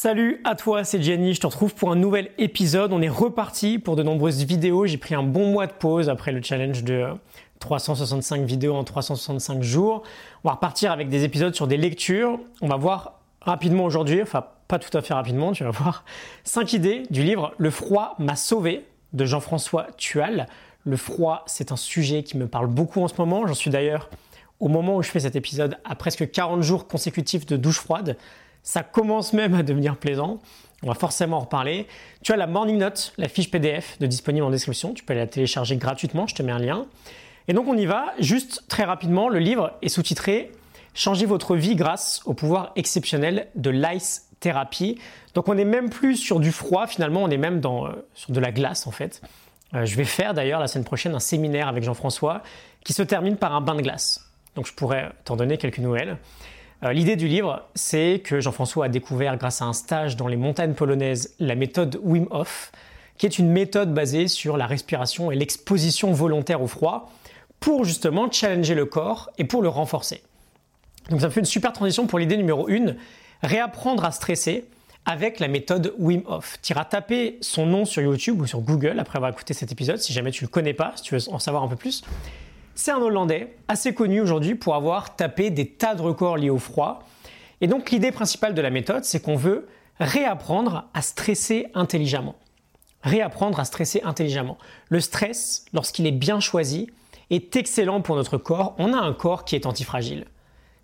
Salut à toi, c'est Jenny, je te retrouve pour un nouvel épisode. On est reparti pour de nombreuses vidéos. J'ai pris un bon mois de pause après le challenge de 365 vidéos en 365 jours. On va repartir avec des épisodes sur des lectures. On va voir rapidement aujourd'hui, enfin pas tout à fait rapidement, tu vas voir, 5 idées du livre Le froid m'a sauvé de Jean-François Tual. Le froid, c'est un sujet qui me parle beaucoup en ce moment. J'en suis d'ailleurs, au moment où je fais cet épisode, à presque 40 jours consécutifs de douche froide. Ça commence même à devenir plaisant. On va forcément en reparler. Tu as la Morning Note, la fiche PDF de disponible en description. Tu peux la télécharger gratuitement, je te mets un lien. Et donc on y va, juste très rapidement, le livre est sous-titré Changez votre vie grâce au pouvoir exceptionnel de l'ice thérapie. Donc on n'est même plus sur du froid, finalement, on est même dans, euh, sur de la glace en fait. Euh, je vais faire d'ailleurs la semaine prochaine un séminaire avec Jean-François qui se termine par un bain de glace. Donc je pourrais t'en donner quelques nouvelles. Euh, l'idée du livre, c'est que Jean-François a découvert grâce à un stage dans les montagnes polonaises la méthode Wim Hof, qui est une méthode basée sur la respiration et l'exposition volontaire au froid pour justement challenger le corps et pour le renforcer. Donc ça fait une super transition pour l'idée numéro 1, réapprendre à stresser avec la méthode Wim Hof. Tu iras taper son nom sur YouTube ou sur Google après avoir écouté cet épisode si jamais tu ne le connais pas, si tu veux en savoir un peu plus. C'est un Hollandais assez connu aujourd'hui pour avoir tapé des tas de records liés au froid. Et donc l'idée principale de la méthode, c'est qu'on veut réapprendre à stresser intelligemment. Réapprendre à stresser intelligemment. Le stress, lorsqu'il est bien choisi, est excellent pour notre corps. On a un corps qui est antifragile.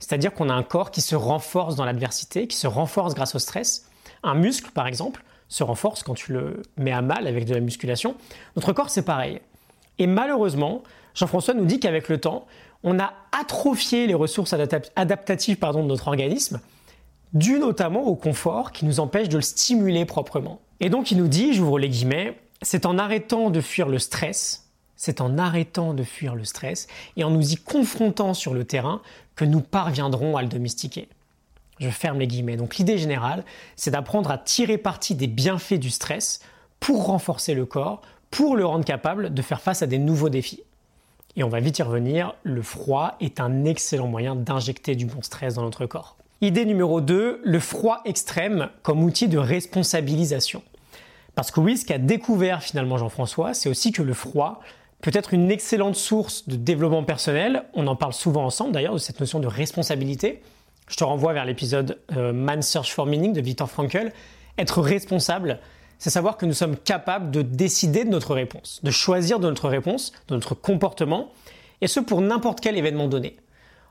C'est-à-dire qu'on a un corps qui se renforce dans l'adversité, qui se renforce grâce au stress. Un muscle, par exemple, se renforce quand tu le mets à mal avec de la musculation. Notre corps, c'est pareil. Et malheureusement, Jean-François nous dit qu'avec le temps, on a atrophié les ressources adaptatives de notre organisme, dû notamment au confort qui nous empêche de le stimuler proprement. Et donc il nous dit, j'ouvre les guillemets, c'est en arrêtant de fuir le stress, c'est en arrêtant de fuir le stress et en nous y confrontant sur le terrain que nous parviendrons à le domestiquer. Je ferme les guillemets. Donc l'idée générale, c'est d'apprendre à tirer parti des bienfaits du stress pour renforcer le corps, pour le rendre capable de faire face à des nouveaux défis. Et on va vite y revenir, le froid est un excellent moyen d'injecter du bon stress dans notre corps. Idée numéro 2, le froid extrême comme outil de responsabilisation. Parce que oui, ce qu'a découvert finalement Jean-François, c'est aussi que le froid peut être une excellente source de développement personnel. On en parle souvent ensemble d'ailleurs de cette notion de responsabilité. Je te renvoie vers l'épisode euh, Man Search for Meaning de Viktor Frankl. Être responsable, c'est savoir que nous sommes capables de décider de notre réponse, de choisir de notre réponse, de notre comportement, et ce pour n'importe quel événement donné.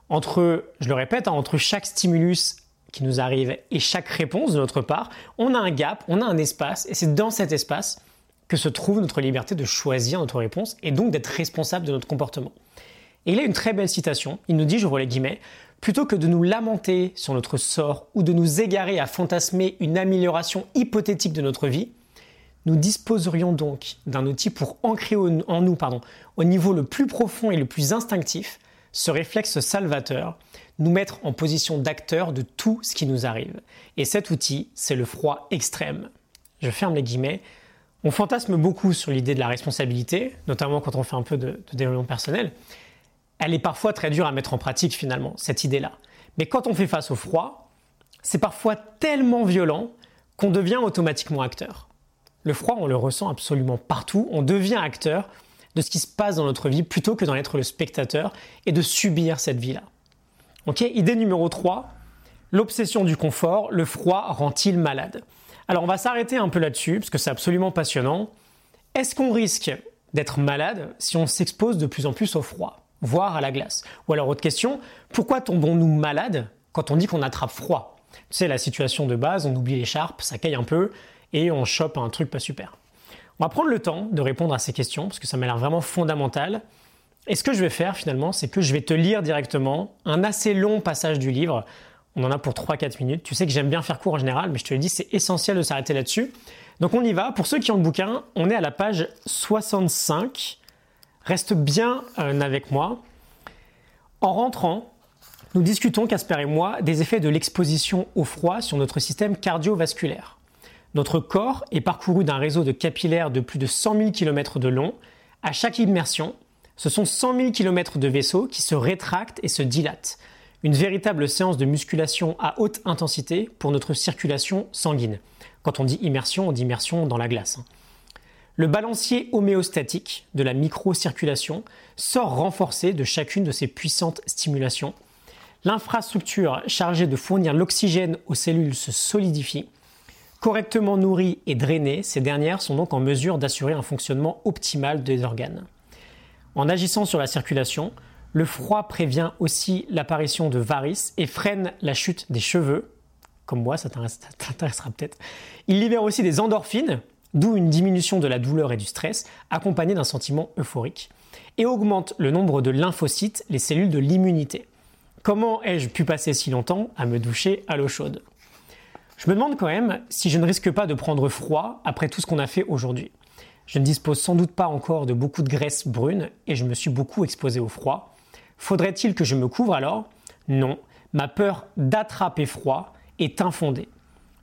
Entre, je le répète, hein, entre chaque stimulus qui nous arrive et chaque réponse de notre part, on a un gap, on a un espace, et c'est dans cet espace que se trouve notre liberté de choisir notre réponse et donc d'être responsable de notre comportement. Et il a une très belle citation, il nous dit, je les guillemets, Plutôt que de nous lamenter sur notre sort ou de nous égarer à fantasmer une amélioration hypothétique de notre vie, nous disposerions donc d'un outil pour ancrer en nous pardon, au niveau le plus profond et le plus instinctif ce réflexe salvateur, nous mettre en position d'acteur de tout ce qui nous arrive. Et cet outil, c'est le froid extrême. Je ferme les guillemets. On fantasme beaucoup sur l'idée de la responsabilité, notamment quand on fait un peu de, de développement personnel elle est parfois très dure à mettre en pratique finalement, cette idée-là. Mais quand on fait face au froid, c'est parfois tellement violent qu'on devient automatiquement acteur. Le froid, on le ressent absolument partout, on devient acteur de ce qui se passe dans notre vie plutôt que d'en être le spectateur et de subir cette vie-là. Ok, idée numéro 3, l'obsession du confort, le froid rend-il malade? Alors on va s'arrêter un peu là-dessus parce que c'est absolument passionnant. Est-ce qu'on risque d'être malade si on s'expose de plus en plus au froid? Voire à la glace. Ou alors autre question, pourquoi tombons-nous malades quand on dit qu'on attrape froid? Tu sais, la situation de base, on oublie l'écharpe, ça caille un peu et on chope un truc pas super. On va prendre le temps de répondre à ces questions parce que ça m'a l'air vraiment fondamental. Et ce que je vais faire finalement, c'est que je vais te lire directement un assez long passage du livre. On en a pour 3-4 minutes. Tu sais que j'aime bien faire court en général, mais je te le dis, c'est essentiel de s'arrêter là-dessus. Donc on y va. Pour ceux qui ont le bouquin, on est à la page 65 Reste bien euh, avec moi. En rentrant, nous discutons, Casper et moi, des effets de l'exposition au froid sur notre système cardiovasculaire. Notre corps est parcouru d'un réseau de capillaires de plus de 100 000 km de long. À chaque immersion, ce sont 100 000 km de vaisseaux qui se rétractent et se dilatent. une véritable séance de musculation à haute intensité pour notre circulation sanguine. Quand on dit immersion, on dit immersion dans la glace. Le balancier homéostatique de la microcirculation sort renforcé de chacune de ces puissantes stimulations. L'infrastructure chargée de fournir l'oxygène aux cellules se solidifie. Correctement nourries et drainées, ces dernières sont donc en mesure d'assurer un fonctionnement optimal des organes. En agissant sur la circulation, le froid prévient aussi l'apparition de varices et freine la chute des cheveux. Comme moi, ça t'intéressera peut-être. Il libère aussi des endorphines, d'où une diminution de la douleur et du stress, accompagnée d'un sentiment euphorique, et augmente le nombre de lymphocytes, les cellules de l'immunité. Comment ai-je pu passer si longtemps à me doucher à l'eau chaude? Je me demande quand même si je ne risque pas de prendre froid après tout ce qu'on a fait aujourd'hui. Je ne dispose sans doute pas encore de beaucoup de graisse brune et je me suis beaucoup exposé au froid. Faudrait-il que je me couvre alors? Non, ma peur d'attraper froid est infondée.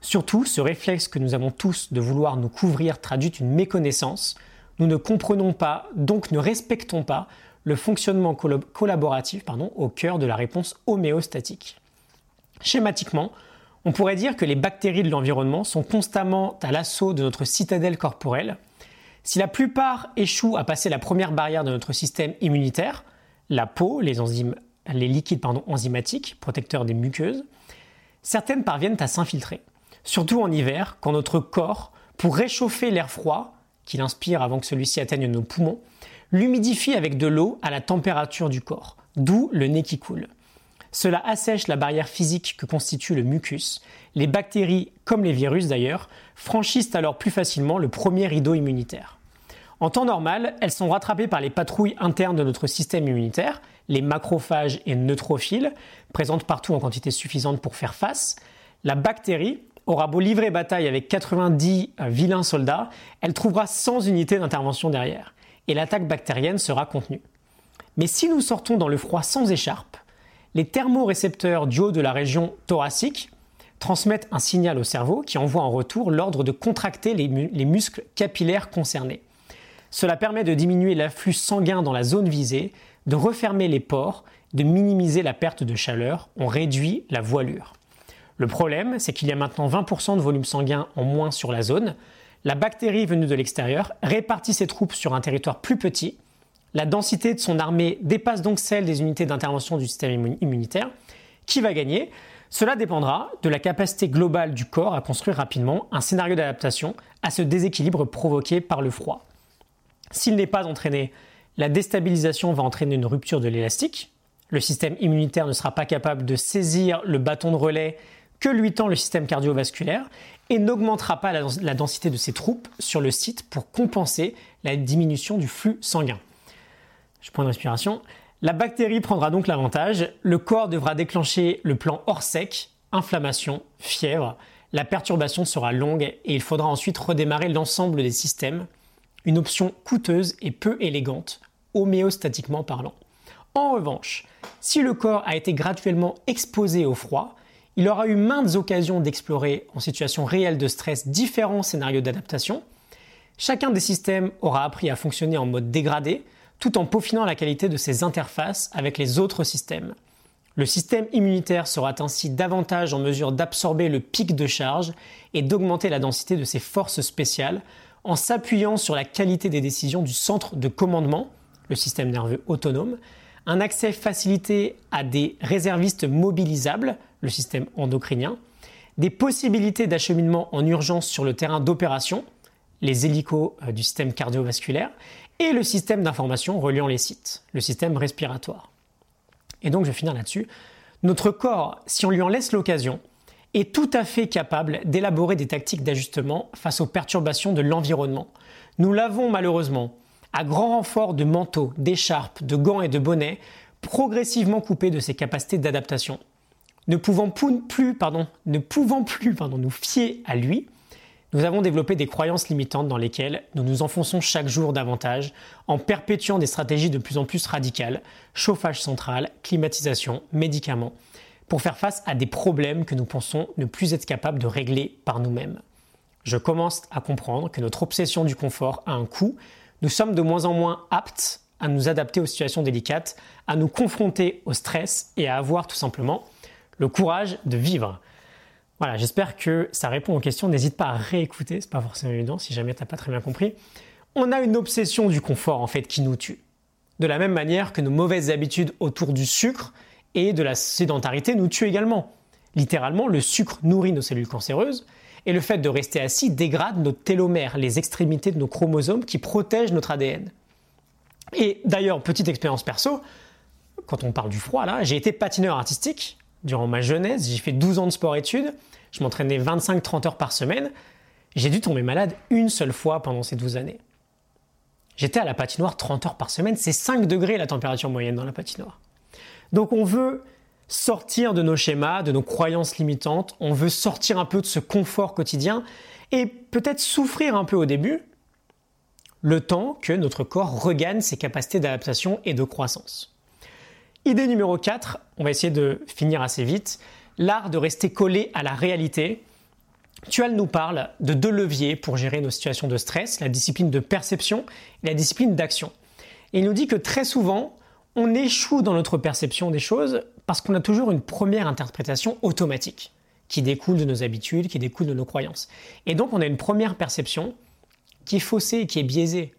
Surtout, ce réflexe que nous avons tous de vouloir nous couvrir traduit une méconnaissance. Nous ne comprenons pas, donc ne respectons pas, le fonctionnement collaboratif au cœur de la réponse homéostatique. Schématiquement, on pourrait dire que les bactéries de l'environnement sont constamment à l'assaut de notre citadelle corporelle. Si la plupart échouent à passer la première barrière de notre système immunitaire, la peau, les, enzymes, les liquides enzymatiques, protecteurs des muqueuses, certaines parviennent à s'infiltrer surtout en hiver, quand notre corps, pour réchauffer l'air froid, qu'il inspire avant que celui-ci atteigne nos poumons, l'humidifie avec de l'eau à la température du corps, d'où le nez qui coule. Cela assèche la barrière physique que constitue le mucus. Les bactéries, comme les virus d'ailleurs, franchissent alors plus facilement le premier rideau immunitaire. En temps normal, elles sont rattrapées par les patrouilles internes de notre système immunitaire, les macrophages et neutrophiles, présentes partout en quantité suffisante pour faire face. La bactérie, aura beau livrer bataille avec 90 euh, vilains soldats, elle trouvera 100 unités d'intervention derrière, et l'attaque bactérienne sera contenue. Mais si nous sortons dans le froid sans écharpe, les thermorécepteurs du haut de la région thoracique transmettent un signal au cerveau qui envoie en retour l'ordre de contracter les, les muscles capillaires concernés. Cela permet de diminuer l'afflux sanguin dans la zone visée, de refermer les pores, de minimiser la perte de chaleur, on réduit la voilure. Le problème, c'est qu'il y a maintenant 20% de volume sanguin en moins sur la zone. La bactérie venue de l'extérieur répartit ses troupes sur un territoire plus petit. La densité de son armée dépasse donc celle des unités d'intervention du système immunitaire. Qui va gagner? Cela dépendra de la capacité globale du corps à construire rapidement un scénario d'adaptation à ce déséquilibre provoqué par le froid. S'il n'est pas entraîné, la déstabilisation va entraîner une rupture de l'élastique. Le système immunitaire ne sera pas capable de saisir le bâton de relais que lui tend le système cardiovasculaire et n'augmentera pas la densité de ses troupes sur le site pour compenser la diminution du flux sanguin. Je prends une respiration. La bactérie prendra donc l'avantage. Le corps devra déclencher le plan hors sec, inflammation, fièvre. La perturbation sera longue et il faudra ensuite redémarrer l'ensemble des systèmes. Une option coûteuse et peu élégante, homéostatiquement parlant. En revanche, si le corps a été graduellement exposé au froid, il aura eu maintes occasions d'explorer en situation réelle de stress différents scénarios d'adaptation. Chacun des systèmes aura appris à fonctionner en mode dégradé tout en peaufinant la qualité de ses interfaces avec les autres systèmes. Le système immunitaire sera ainsi davantage en mesure d'absorber le pic de charge et d'augmenter la densité de ses forces spéciales en s'appuyant sur la qualité des décisions du centre de commandement, le système nerveux autonome, un accès facilité à des réservistes mobilisables, le système endocrinien, des possibilités d'acheminement en urgence sur le terrain d'opération, les hélicos euh, du système cardiovasculaire, et le système d'information reliant les sites, le système respiratoire. Et donc je vais finir là-dessus. Notre corps, si on lui en laisse l'occasion, est tout à fait capable d'élaborer des tactiques d'ajustement face aux perturbations de l'environnement. Nous l'avons malheureusement, à grand renfort de manteaux, d'écharpes, de gants et de bonnets, progressivement coupé de ses capacités d'adaptation. Ne pouvant plus, pardon, ne pouvant plus pardon, nous fier à lui, nous avons développé des croyances limitantes dans lesquelles nous nous enfonçons chaque jour davantage en perpétuant des stratégies de plus en plus radicales, chauffage central, climatisation, médicaments, pour faire face à des problèmes que nous pensons ne plus être capables de régler par nous-mêmes. Je commence à comprendre que notre obsession du confort a un coût, nous sommes de moins en moins aptes à nous adapter aux situations délicates, à nous confronter au stress et à avoir tout simplement le courage de vivre. Voilà, j'espère que ça répond aux questions. N'hésite pas à réécouter, c'est pas forcément évident si jamais t'as pas très bien compris. On a une obsession du confort en fait qui nous tue. De la même manière que nos mauvaises habitudes autour du sucre et de la sédentarité nous tuent également. Littéralement, le sucre nourrit nos cellules cancéreuses et le fait de rester assis dégrade nos télomères, les extrémités de nos chromosomes qui protègent notre ADN. Et d'ailleurs, petite expérience perso, quand on parle du froid là, j'ai été patineur artistique durant ma jeunesse, j'ai fait 12 ans de sport-études, je m'entraînais 25-30 heures par semaine, j'ai dû tomber malade une seule fois pendant ces 12 années. J'étais à la patinoire 30 heures par semaine, c'est 5 degrés la température moyenne dans la patinoire. Donc on veut sortir de nos schémas, de nos croyances limitantes, on veut sortir un peu de ce confort quotidien et peut-être souffrir un peu au début, le temps que notre corps regagne ses capacités d'adaptation et de croissance. Idée numéro 4, on va essayer de finir assez vite, l'art de rester collé à la réalité. Tual nous parle de deux leviers pour gérer nos situations de stress, la discipline de perception et la discipline d'action. Il nous dit que très souvent, on échoue dans notre perception des choses parce qu'on a toujours une première interprétation automatique qui découle de nos habitudes, qui découle de nos croyances. Et donc on a une première perception qui est faussée, qui est biaisée.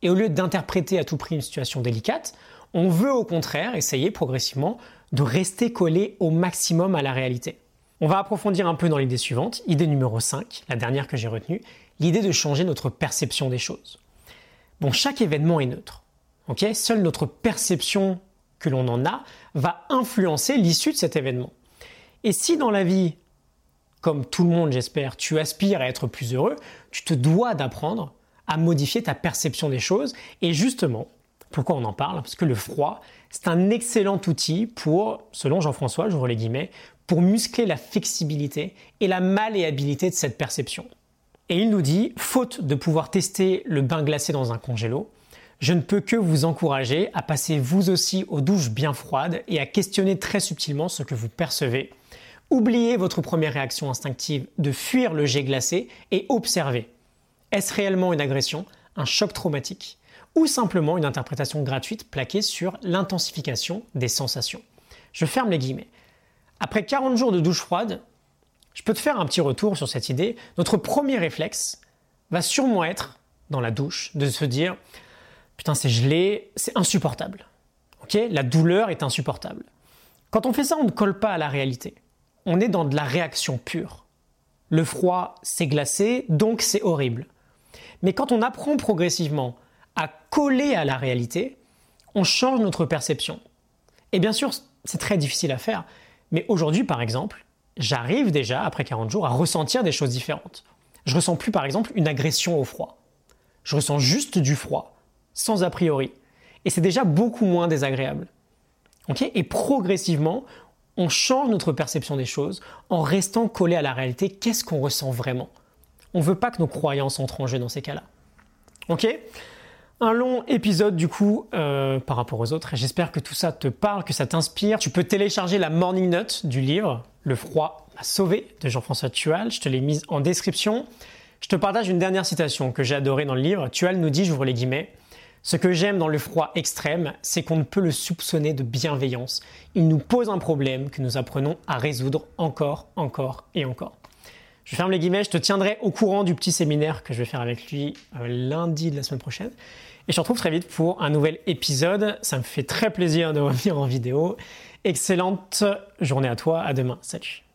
Et au lieu d'interpréter à tout prix une situation délicate, on veut au contraire essayer progressivement de rester collé au maximum à la réalité. On va approfondir un peu dans l'idée suivante, idée numéro 5, la dernière que j'ai retenue, l'idée de changer notre perception des choses. Bon, chaque événement est neutre. Seule notre perception que l'on en a va influencer l'issue de cet événement. Et si dans la vie, comme tout le monde j'espère, tu aspires à être plus heureux, tu te dois d'apprendre à modifier ta perception des choses. Et justement, pourquoi on en parle Parce que le froid, c'est un excellent outil pour, selon Jean-François, j'ouvre les guillemets, pour muscler la flexibilité et la malléabilité de cette perception. Et il nous dit, faute de pouvoir tester le bain glacé dans un congélo, je ne peux que vous encourager à passer vous aussi aux douches bien froides et à questionner très subtilement ce que vous percevez. Oubliez votre première réaction instinctive de fuir le jet glacé et observez. Est-ce réellement une agression, un choc traumatique? Ou simplement une interprétation gratuite plaquée sur l'intensification des sensations Je ferme les guillemets. Après 40 jours de douche froide, je peux te faire un petit retour sur cette idée. Notre premier réflexe va sûrement être, dans la douche, de se dire putain c'est gelé, c'est insupportable. Ok? La douleur est insupportable. Quand on fait ça, on ne colle pas à la réalité. On est dans de la réaction pure. Le froid, c'est glacé, donc c'est horrible. Mais quand on apprend progressivement à coller à la réalité, on change notre perception. Et bien sûr, c'est très difficile à faire. Mais aujourd'hui, par exemple, j'arrive déjà, après 40 jours, à ressentir des choses différentes. Je ressens plus, par exemple, une agression au froid. Je ressens juste du froid sans a priori. Et c'est déjà beaucoup moins désagréable. et progressivement, on change notre perception des choses en restant collé à la réalité. Qu'est-ce qu'on ressent vraiment? On ne veut pas que nos croyances entrent en jeu dans ces cas-là. Ok? Un long épisode du coup euh, par rapport aux autres. J'espère que tout ça te parle, que ça t'inspire. Tu peux télécharger la morning note du livre Le froid m'a sauvé de Jean-François Tual. Je te l'ai mise en description. Je te partage une dernière citation que j'ai adorée dans le livre. Tual nous dit, j'ouvre les guillemets, ce que j'aime dans le froid extrême, c'est qu'on ne peut le soupçonner de bienveillance. Il nous pose un problème que nous apprenons à résoudre encore, encore et encore. Je ferme les guillemets, je te tiendrai au courant du petit séminaire que je vais faire avec lui euh, lundi de la semaine prochaine. Et je te retrouve très vite pour un nouvel épisode. Ça me fait très plaisir de revenir en vidéo. Excellente journée à toi, à demain. Salut